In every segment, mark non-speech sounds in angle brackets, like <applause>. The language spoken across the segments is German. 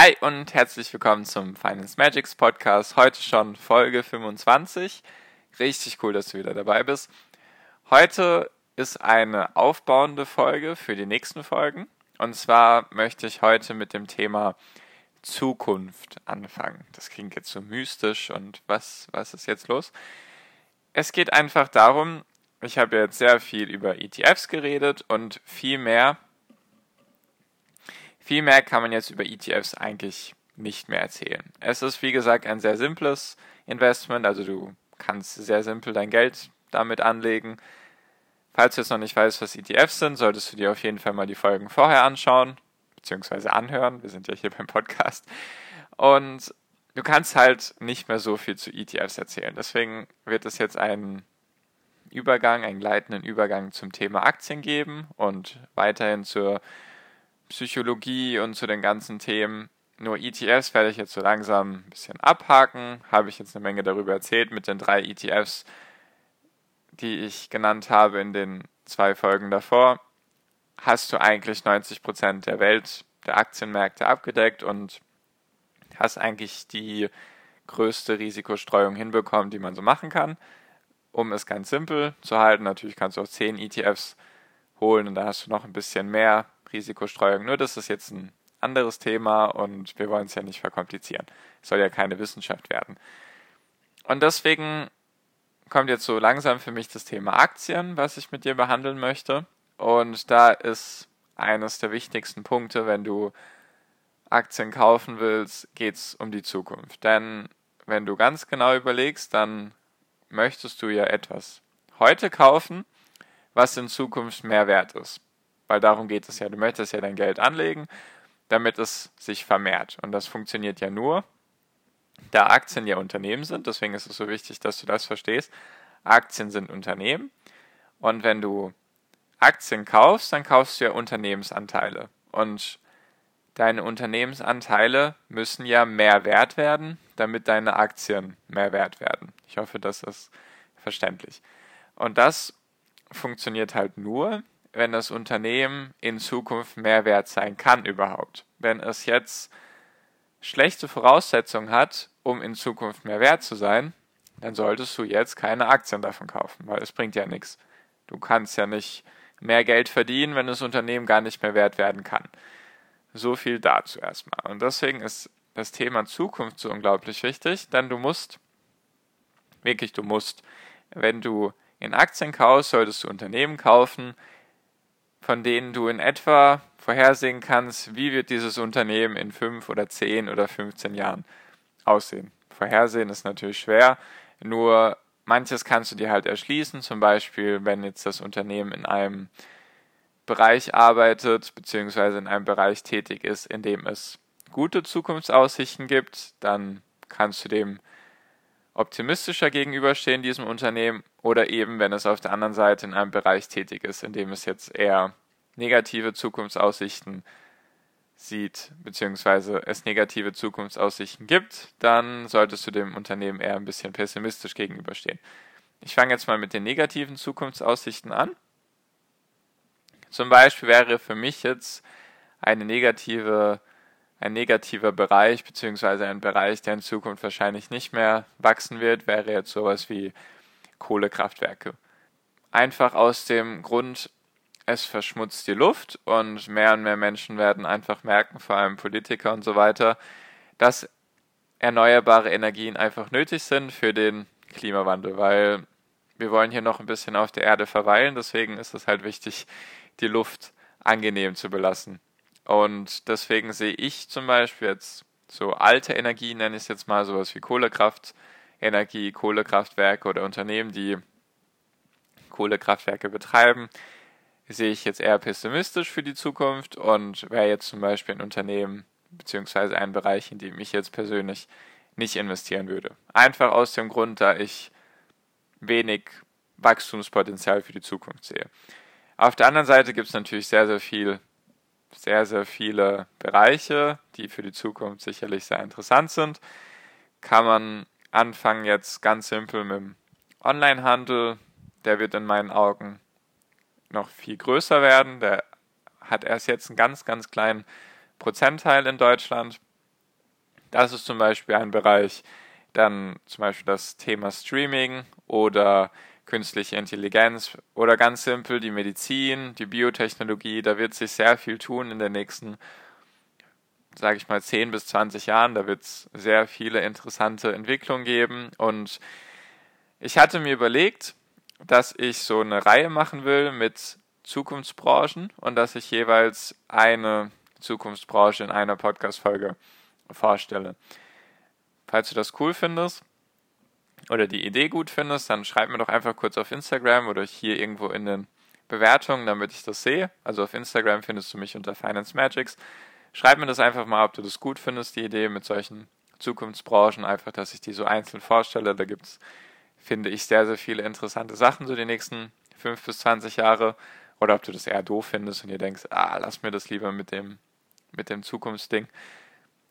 Hi und herzlich willkommen zum Finance Magics Podcast. Heute schon Folge 25. Richtig cool, dass du wieder dabei bist. Heute ist eine aufbauende Folge für die nächsten Folgen. Und zwar möchte ich heute mit dem Thema Zukunft anfangen. Das klingt jetzt so mystisch und was, was ist jetzt los? Es geht einfach darum, ich habe jetzt sehr viel über ETFs geredet und viel mehr viel mehr kann man jetzt über ETFs eigentlich nicht mehr erzählen. Es ist, wie gesagt, ein sehr simples Investment, also du kannst sehr simpel dein Geld damit anlegen. Falls du jetzt noch nicht weißt, was ETFs sind, solltest du dir auf jeden Fall mal die Folgen vorher anschauen, beziehungsweise anhören. Wir sind ja hier <laughs> beim Podcast. Und du kannst halt nicht mehr so viel zu ETFs erzählen. Deswegen wird es jetzt einen Übergang, einen gleitenden Übergang zum Thema Aktien geben und weiterhin zur Psychologie und zu den ganzen Themen. Nur ETFs werde ich jetzt so langsam ein bisschen abhaken. Habe ich jetzt eine Menge darüber erzählt mit den drei ETFs, die ich genannt habe in den zwei Folgen davor. Hast du eigentlich 90% der Welt, der Aktienmärkte abgedeckt und hast eigentlich die größte Risikostreuung hinbekommen, die man so machen kann. Um es ganz simpel zu halten, natürlich kannst du auch 10 ETFs holen und da hast du noch ein bisschen mehr Risikostreuung. Nur das ist jetzt ein anderes Thema und wir wollen es ja nicht verkomplizieren. Es soll ja keine Wissenschaft werden. Und deswegen kommt jetzt so langsam für mich das Thema Aktien, was ich mit dir behandeln möchte. Und da ist eines der wichtigsten Punkte, wenn du Aktien kaufen willst, geht es um die Zukunft. Denn wenn du ganz genau überlegst, dann möchtest du ja etwas heute kaufen, was in Zukunft mehr wert ist weil darum geht es ja. Du möchtest ja dein Geld anlegen, damit es sich vermehrt. Und das funktioniert ja nur, da Aktien ja Unternehmen sind. Deswegen ist es so wichtig, dass du das verstehst. Aktien sind Unternehmen. Und wenn du Aktien kaufst, dann kaufst du ja Unternehmensanteile. Und deine Unternehmensanteile müssen ja mehr wert werden, damit deine Aktien mehr wert werden. Ich hoffe, das ist verständlich. Und das funktioniert halt nur, wenn das Unternehmen in Zukunft mehr wert sein kann überhaupt. Wenn es jetzt schlechte Voraussetzungen hat, um in Zukunft mehr wert zu sein, dann solltest du jetzt keine Aktien davon kaufen, weil es bringt ja nichts. Du kannst ja nicht mehr Geld verdienen, wenn das Unternehmen gar nicht mehr wert werden kann. So viel dazu erstmal. Und deswegen ist das Thema Zukunft so unglaublich wichtig, denn du musst, wirklich du musst, wenn du in Aktien kaufst, solltest du Unternehmen kaufen, von denen du in etwa vorhersehen kannst, wie wird dieses Unternehmen in fünf oder zehn oder 15 Jahren aussehen. Vorhersehen ist natürlich schwer, nur manches kannst du dir halt erschließen, zum Beispiel wenn jetzt das Unternehmen in einem Bereich arbeitet, beziehungsweise in einem Bereich tätig ist, in dem es gute Zukunftsaussichten gibt, dann kannst du dem optimistischer gegenüberstehen, diesem Unternehmen, oder eben, wenn es auf der anderen Seite in einem Bereich tätig ist, in dem es jetzt eher negative Zukunftsaussichten sieht, beziehungsweise es negative Zukunftsaussichten gibt, dann solltest du dem Unternehmen eher ein bisschen pessimistisch gegenüberstehen. Ich fange jetzt mal mit den negativen Zukunftsaussichten an. Zum Beispiel wäre für mich jetzt eine negative ein negativer Bereich, beziehungsweise ein Bereich, der in Zukunft wahrscheinlich nicht mehr wachsen wird, wäre jetzt sowas wie Kohlekraftwerke. Einfach aus dem Grund, es verschmutzt die Luft und mehr und mehr Menschen werden einfach merken, vor allem Politiker und so weiter, dass erneuerbare Energien einfach nötig sind für den Klimawandel, weil wir wollen hier noch ein bisschen auf der Erde verweilen, deswegen ist es halt wichtig, die Luft angenehm zu belassen. Und deswegen sehe ich zum Beispiel jetzt so alte Energie, nenne ich es jetzt mal, sowas wie Kohlekraftenergie, Kohlekraftwerke oder Unternehmen, die Kohlekraftwerke betreiben, sehe ich jetzt eher pessimistisch für die Zukunft und wäre jetzt zum Beispiel ein Unternehmen beziehungsweise ein Bereich, in dem ich jetzt persönlich nicht investieren würde. Einfach aus dem Grund, da ich wenig Wachstumspotenzial für die Zukunft sehe. Auf der anderen Seite gibt es natürlich sehr, sehr viel, sehr, sehr viele Bereiche, die für die Zukunft sicherlich sehr interessant sind. Kann man anfangen jetzt ganz simpel mit dem Onlinehandel. Der wird in meinen Augen noch viel größer werden. Der hat erst jetzt einen ganz, ganz kleinen Prozentteil in Deutschland. Das ist zum Beispiel ein Bereich, dann zum Beispiel das Thema Streaming oder künstliche Intelligenz oder ganz simpel die Medizin, die Biotechnologie. Da wird sich sehr viel tun in den nächsten, sage ich mal, 10 bis 20 Jahren. Da wird es sehr viele interessante Entwicklungen geben. Und ich hatte mir überlegt, dass ich so eine Reihe machen will mit Zukunftsbranchen und dass ich jeweils eine Zukunftsbranche in einer Podcast-Folge vorstelle. Falls du das cool findest oder die Idee gut findest, dann schreib mir doch einfach kurz auf Instagram oder hier irgendwo in den Bewertungen, damit ich das sehe. Also auf Instagram findest du mich unter Finance Magics. Schreib mir das einfach mal, ob du das gut findest, die Idee mit solchen Zukunftsbranchen, einfach, dass ich die so einzeln vorstelle. Da gibt es, finde ich, sehr, sehr viele interessante Sachen so die nächsten 5 bis 20 Jahre. Oder ob du das eher doof findest und dir denkst, ah, lass mir das lieber mit dem, mit dem Zukunftsding.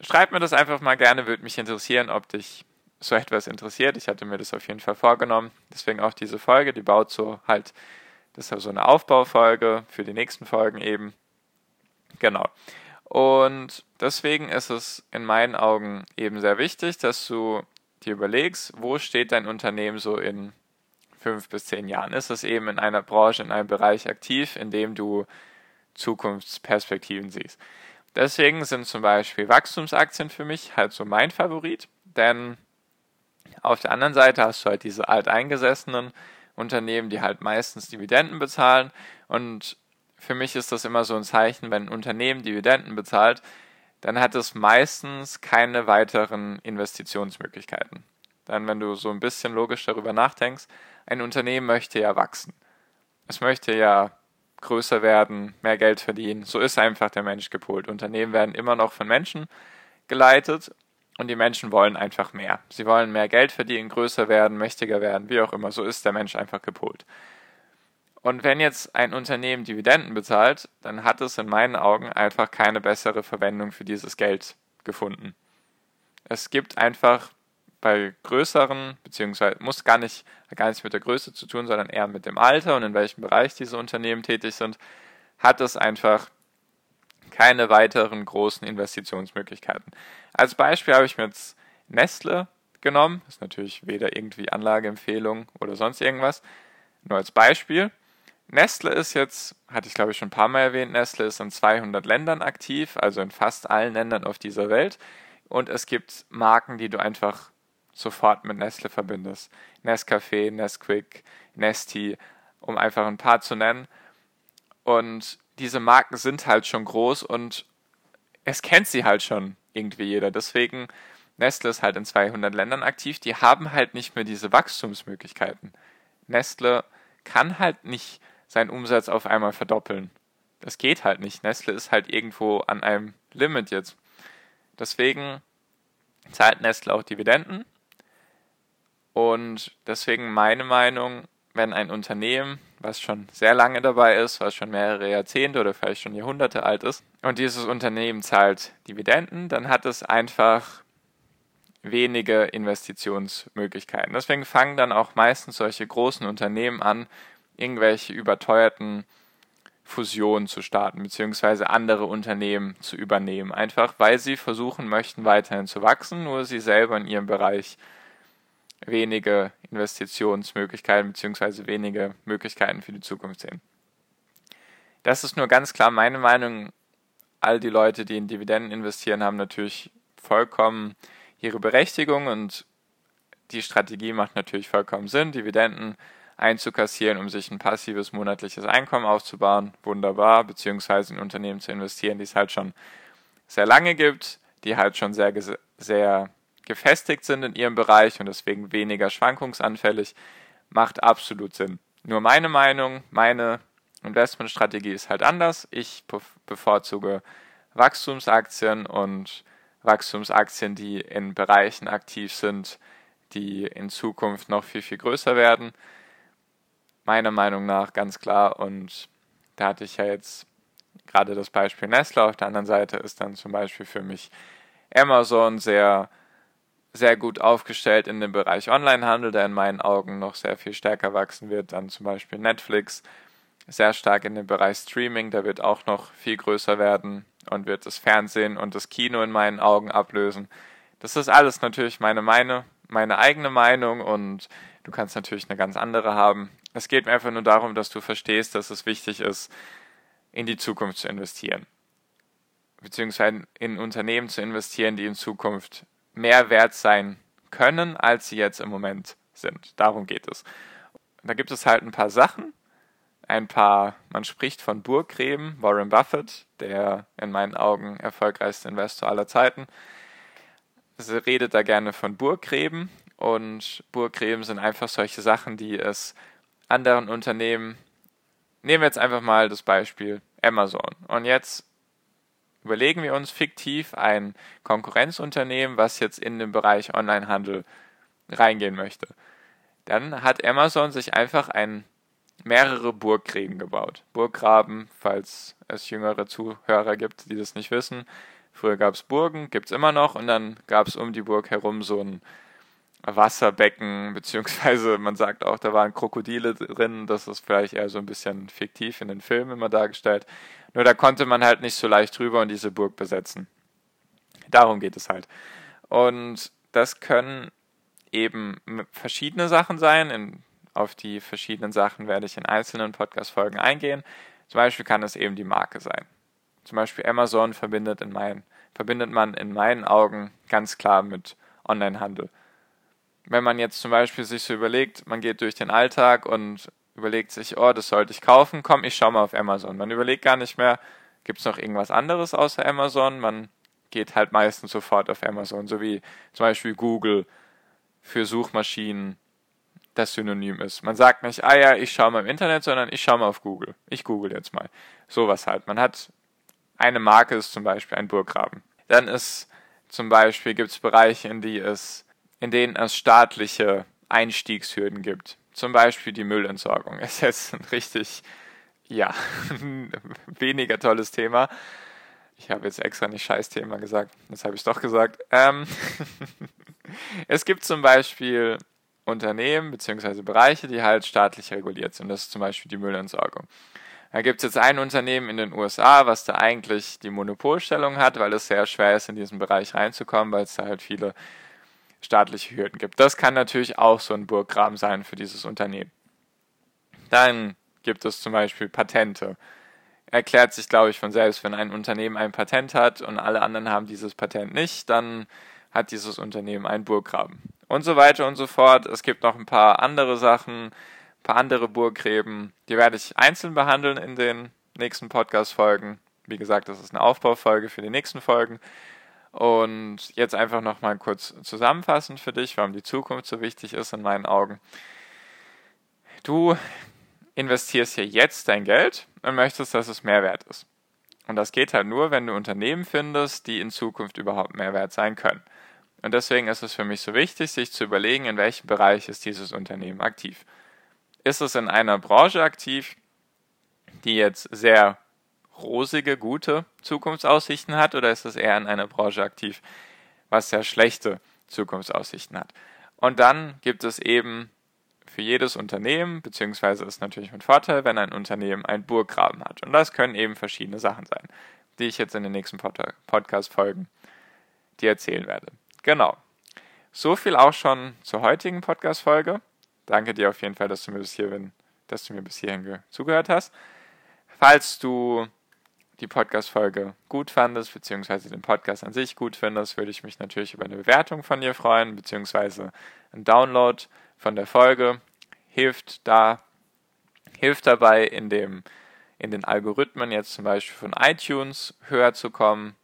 Schreib mir das einfach mal gerne, würde mich interessieren, ob dich so etwas interessiert. Ich hatte mir das auf jeden Fall vorgenommen. Deswegen auch diese Folge, die baut so halt, das ist ja so eine Aufbaufolge für die nächsten Folgen eben. Genau. Und deswegen ist es in meinen Augen eben sehr wichtig, dass du dir überlegst, wo steht dein Unternehmen so in fünf bis zehn Jahren? Ist es eben in einer Branche, in einem Bereich aktiv, in dem du Zukunftsperspektiven siehst? Deswegen sind zum Beispiel Wachstumsaktien für mich halt so mein Favorit, denn auf der anderen Seite hast du halt diese alteingesessenen Unternehmen, die halt meistens Dividenden bezahlen und für mich ist das immer so ein Zeichen, wenn ein Unternehmen Dividenden bezahlt, dann hat es meistens keine weiteren Investitionsmöglichkeiten. Dann, wenn du so ein bisschen logisch darüber nachdenkst, ein Unternehmen möchte ja wachsen. Es möchte ja größer werden, mehr Geld verdienen. So ist einfach der Mensch gepolt. Unternehmen werden immer noch von Menschen geleitet und die Menschen wollen einfach mehr. Sie wollen mehr Geld verdienen, größer werden, mächtiger werden, wie auch immer. So ist der Mensch einfach gepolt. Und wenn jetzt ein Unternehmen Dividenden bezahlt, dann hat es in meinen Augen einfach keine bessere Verwendung für dieses Geld gefunden. Es gibt einfach bei größeren, beziehungsweise muss gar nicht, gar nichts mit der Größe zu tun, sondern eher mit dem Alter und in welchem Bereich diese Unternehmen tätig sind, hat es einfach keine weiteren großen Investitionsmöglichkeiten. Als Beispiel habe ich mir jetzt Nestle genommen. Das ist natürlich weder irgendwie Anlageempfehlung oder sonst irgendwas. Nur als Beispiel. Nestle ist jetzt, hatte ich glaube ich schon ein paar Mal erwähnt, Nestle ist in 200 Ländern aktiv, also in fast allen Ländern auf dieser Welt. Und es gibt Marken, die du einfach sofort mit Nestle verbindest. Nescafé, Nesquik, Nesti, um einfach ein paar zu nennen. Und diese Marken sind halt schon groß und es kennt sie halt schon irgendwie jeder. Deswegen, Nestle ist halt in 200 Ländern aktiv. Die haben halt nicht mehr diese Wachstumsmöglichkeiten. Nestle kann halt nicht seinen Umsatz auf einmal verdoppeln. Das geht halt nicht. Nestle ist halt irgendwo an einem Limit jetzt. Deswegen zahlt Nestle auch Dividenden und deswegen meine Meinung, wenn ein Unternehmen, was schon sehr lange dabei ist, was schon mehrere Jahrzehnte oder vielleicht schon Jahrhunderte alt ist, und dieses Unternehmen zahlt Dividenden, dann hat es einfach wenige Investitionsmöglichkeiten. Deswegen fangen dann auch meistens solche großen Unternehmen an, irgendwelche überteuerten Fusionen zu starten, beziehungsweise andere Unternehmen zu übernehmen. Einfach weil sie versuchen möchten, weiterhin zu wachsen, nur sie selber in ihrem Bereich wenige Investitionsmöglichkeiten bzw. wenige Möglichkeiten für die Zukunft sehen. Das ist nur ganz klar meine Meinung. All die Leute, die in Dividenden investieren, haben natürlich vollkommen ihre Berechtigung und die Strategie macht natürlich vollkommen Sinn, Dividenden einzukassieren, um sich ein passives monatliches Einkommen aufzubauen. Wunderbar, beziehungsweise in Unternehmen zu investieren, die es halt schon sehr lange gibt, die halt schon sehr, sehr gefestigt sind in ihrem Bereich und deswegen weniger schwankungsanfällig, macht absolut Sinn. Nur meine Meinung, meine Investmentstrategie ist halt anders. Ich bevorzuge Wachstumsaktien und Wachstumsaktien, die in Bereichen aktiv sind, die in Zukunft noch viel, viel größer werden. Meiner Meinung nach ganz klar. Und da hatte ich ja jetzt gerade das Beispiel Nestle. Auf der anderen Seite ist dann zum Beispiel für mich Amazon sehr, sehr gut aufgestellt in dem Bereich Onlinehandel, der in meinen Augen noch sehr viel stärker wachsen wird. Dann zum Beispiel Netflix sehr stark in dem Bereich Streaming, der wird auch noch viel größer werden und wird das Fernsehen und das Kino in meinen Augen ablösen. Das ist alles natürlich meine, meine, meine eigene Meinung und du kannst natürlich eine ganz andere haben. Es geht mir einfach nur darum, dass du verstehst, dass es wichtig ist, in die Zukunft zu investieren. Beziehungsweise in Unternehmen zu investieren, die in Zukunft mehr wert sein können, als sie jetzt im Moment sind. Darum geht es. da gibt es halt ein paar Sachen, ein paar, man spricht von Burggräben, Warren Buffett, der in meinen Augen erfolgreichste Investor aller Zeiten, Sie redet da gerne von Burggräben und Burggräben sind einfach solche Sachen, die es anderen Unternehmen, nehmen wir jetzt einfach mal das Beispiel Amazon. Und jetzt überlegen wir uns fiktiv ein Konkurrenzunternehmen, was jetzt in den Bereich Onlinehandel reingehen möchte. Dann hat Amazon sich einfach ein mehrere Burggräben gebaut. Burggraben, falls es jüngere Zuhörer gibt, die das nicht wissen. Früher gab es Burgen, gibt es immer noch, und dann gab es um die Burg herum so ein Wasserbecken, <laughs> beziehungsweise man sagt auch, da waren Krokodile drin, das ist vielleicht eher so ein bisschen fiktiv in den Filmen immer dargestellt. Nur da konnte man halt nicht so leicht drüber und diese Burg besetzen. Darum geht es halt. Und das können eben verschiedene Sachen sein. In auf die verschiedenen Sachen werde ich in einzelnen Podcast-Folgen eingehen. Zum Beispiel kann es eben die Marke sein. Zum Beispiel Amazon verbindet, in mein, verbindet man in meinen Augen ganz klar mit Onlinehandel. Wenn man jetzt zum Beispiel sich so überlegt, man geht durch den Alltag und überlegt sich, oh, das sollte ich kaufen, komm, ich schau mal auf Amazon. Man überlegt gar nicht mehr, gibt es noch irgendwas anderes außer Amazon? Man geht halt meistens sofort auf Amazon, so wie zum Beispiel Google für Suchmaschinen das Synonym ist. Man sagt nicht, ah ja, ich schaue mal im Internet, sondern ich schaue mal auf Google. Ich google jetzt mal. Sowas halt. Man hat eine Marke, ist zum Beispiel ein Burggraben. Dann ist zum Beispiel gibt es Bereiche, in die es, in denen es staatliche Einstiegshürden gibt. Zum Beispiel die Müllentsorgung. <laughs> Ist jetzt ein richtig, ja, <laughs> weniger tolles Thema. Ich habe jetzt extra nicht Scheißthema gesagt, das habe ich doch gesagt. Ähm <laughs> es gibt zum Beispiel Unternehmen bzw. Bereiche, die halt staatlich reguliert sind. Das ist zum Beispiel die Müllentsorgung. Da gibt es jetzt ein Unternehmen in den USA, was da eigentlich die Monopolstellung hat, weil es sehr schwer ist, in diesen Bereich reinzukommen, weil es da halt viele staatliche Hürden gibt. Das kann natürlich auch so ein Burggraben sein für dieses Unternehmen. Dann gibt es zum Beispiel Patente. Erklärt sich, glaube ich, von selbst, wenn ein Unternehmen ein Patent hat und alle anderen haben dieses Patent nicht, dann hat dieses Unternehmen einen Burggraben und so weiter und so fort. Es gibt noch ein paar andere Sachen, ein paar andere Burggräben, die werde ich einzeln behandeln in den nächsten Podcast-Folgen. Wie gesagt, das ist eine Aufbaufolge für die nächsten Folgen. Und jetzt einfach nochmal kurz zusammenfassend für dich, warum die Zukunft so wichtig ist in meinen Augen. Du investierst hier jetzt dein Geld und möchtest, dass es mehr wert ist. Und das geht halt nur, wenn du Unternehmen findest, die in Zukunft überhaupt mehr wert sein können. Und deswegen ist es für mich so wichtig, sich zu überlegen, in welchem Bereich ist dieses Unternehmen aktiv. Ist es in einer Branche aktiv, die jetzt sehr rosige, gute Zukunftsaussichten hat, oder ist es eher in einer Branche aktiv, was sehr schlechte Zukunftsaussichten hat? Und dann gibt es eben für jedes Unternehmen, beziehungsweise ist natürlich mit Vorteil, wenn ein Unternehmen einen Burggraben hat. Und das können eben verschiedene Sachen sein, die ich jetzt in den nächsten Podcast-Folgen dir erzählen werde. Genau. So viel auch schon zur heutigen Podcast-Folge. Danke dir auf jeden Fall, dass du mir bis hierhin, dass du mir bis hierhin zugehört hast. Falls du die Podcast-Folge gut fandest, beziehungsweise den Podcast an sich gut findest, würde ich mich natürlich über eine Bewertung von dir freuen, beziehungsweise ein Download von der Folge. Hilft da, hilft dabei, in dem, in den Algorithmen jetzt zum Beispiel von iTunes höher zu kommen,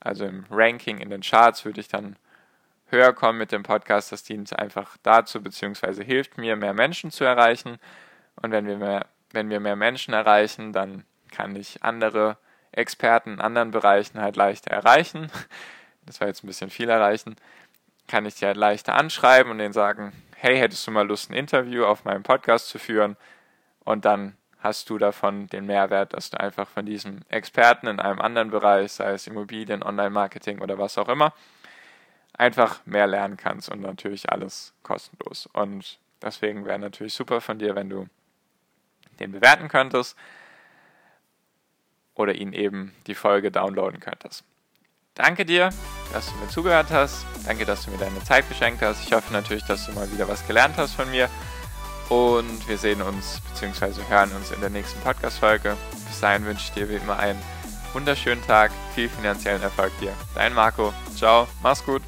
also im Ranking, in den Charts würde ich dann höher kommen mit dem Podcast. Das dient einfach dazu, beziehungsweise hilft mir, mehr Menschen zu erreichen. Und wenn wir mehr, wenn wir mehr Menschen erreichen, dann kann ich andere Experten in anderen Bereichen halt leichter erreichen. Das war jetzt ein bisschen viel erreichen. Kann ich die halt leichter anschreiben und denen sagen, hey, hättest du mal Lust, ein Interview auf meinem Podcast zu führen? Und dann hast du davon den Mehrwert, dass du einfach von diesem Experten in einem anderen Bereich, sei es Immobilien, Online-Marketing oder was auch immer, einfach mehr lernen kannst und natürlich alles kostenlos. Und deswegen wäre natürlich super von dir, wenn du den bewerten könntest oder ihn eben die Folge downloaden könntest. Danke dir, dass du mir zugehört hast. Danke, dass du mir deine Zeit geschenkt hast. Ich hoffe natürlich, dass du mal wieder was gelernt hast von mir. Und wir sehen uns bzw. hören uns in der nächsten Podcast-Folge. Bis dahin wünsche ich dir wie immer einen wunderschönen Tag, viel finanziellen Erfolg dir. Dein Marco. Ciao, mach's gut.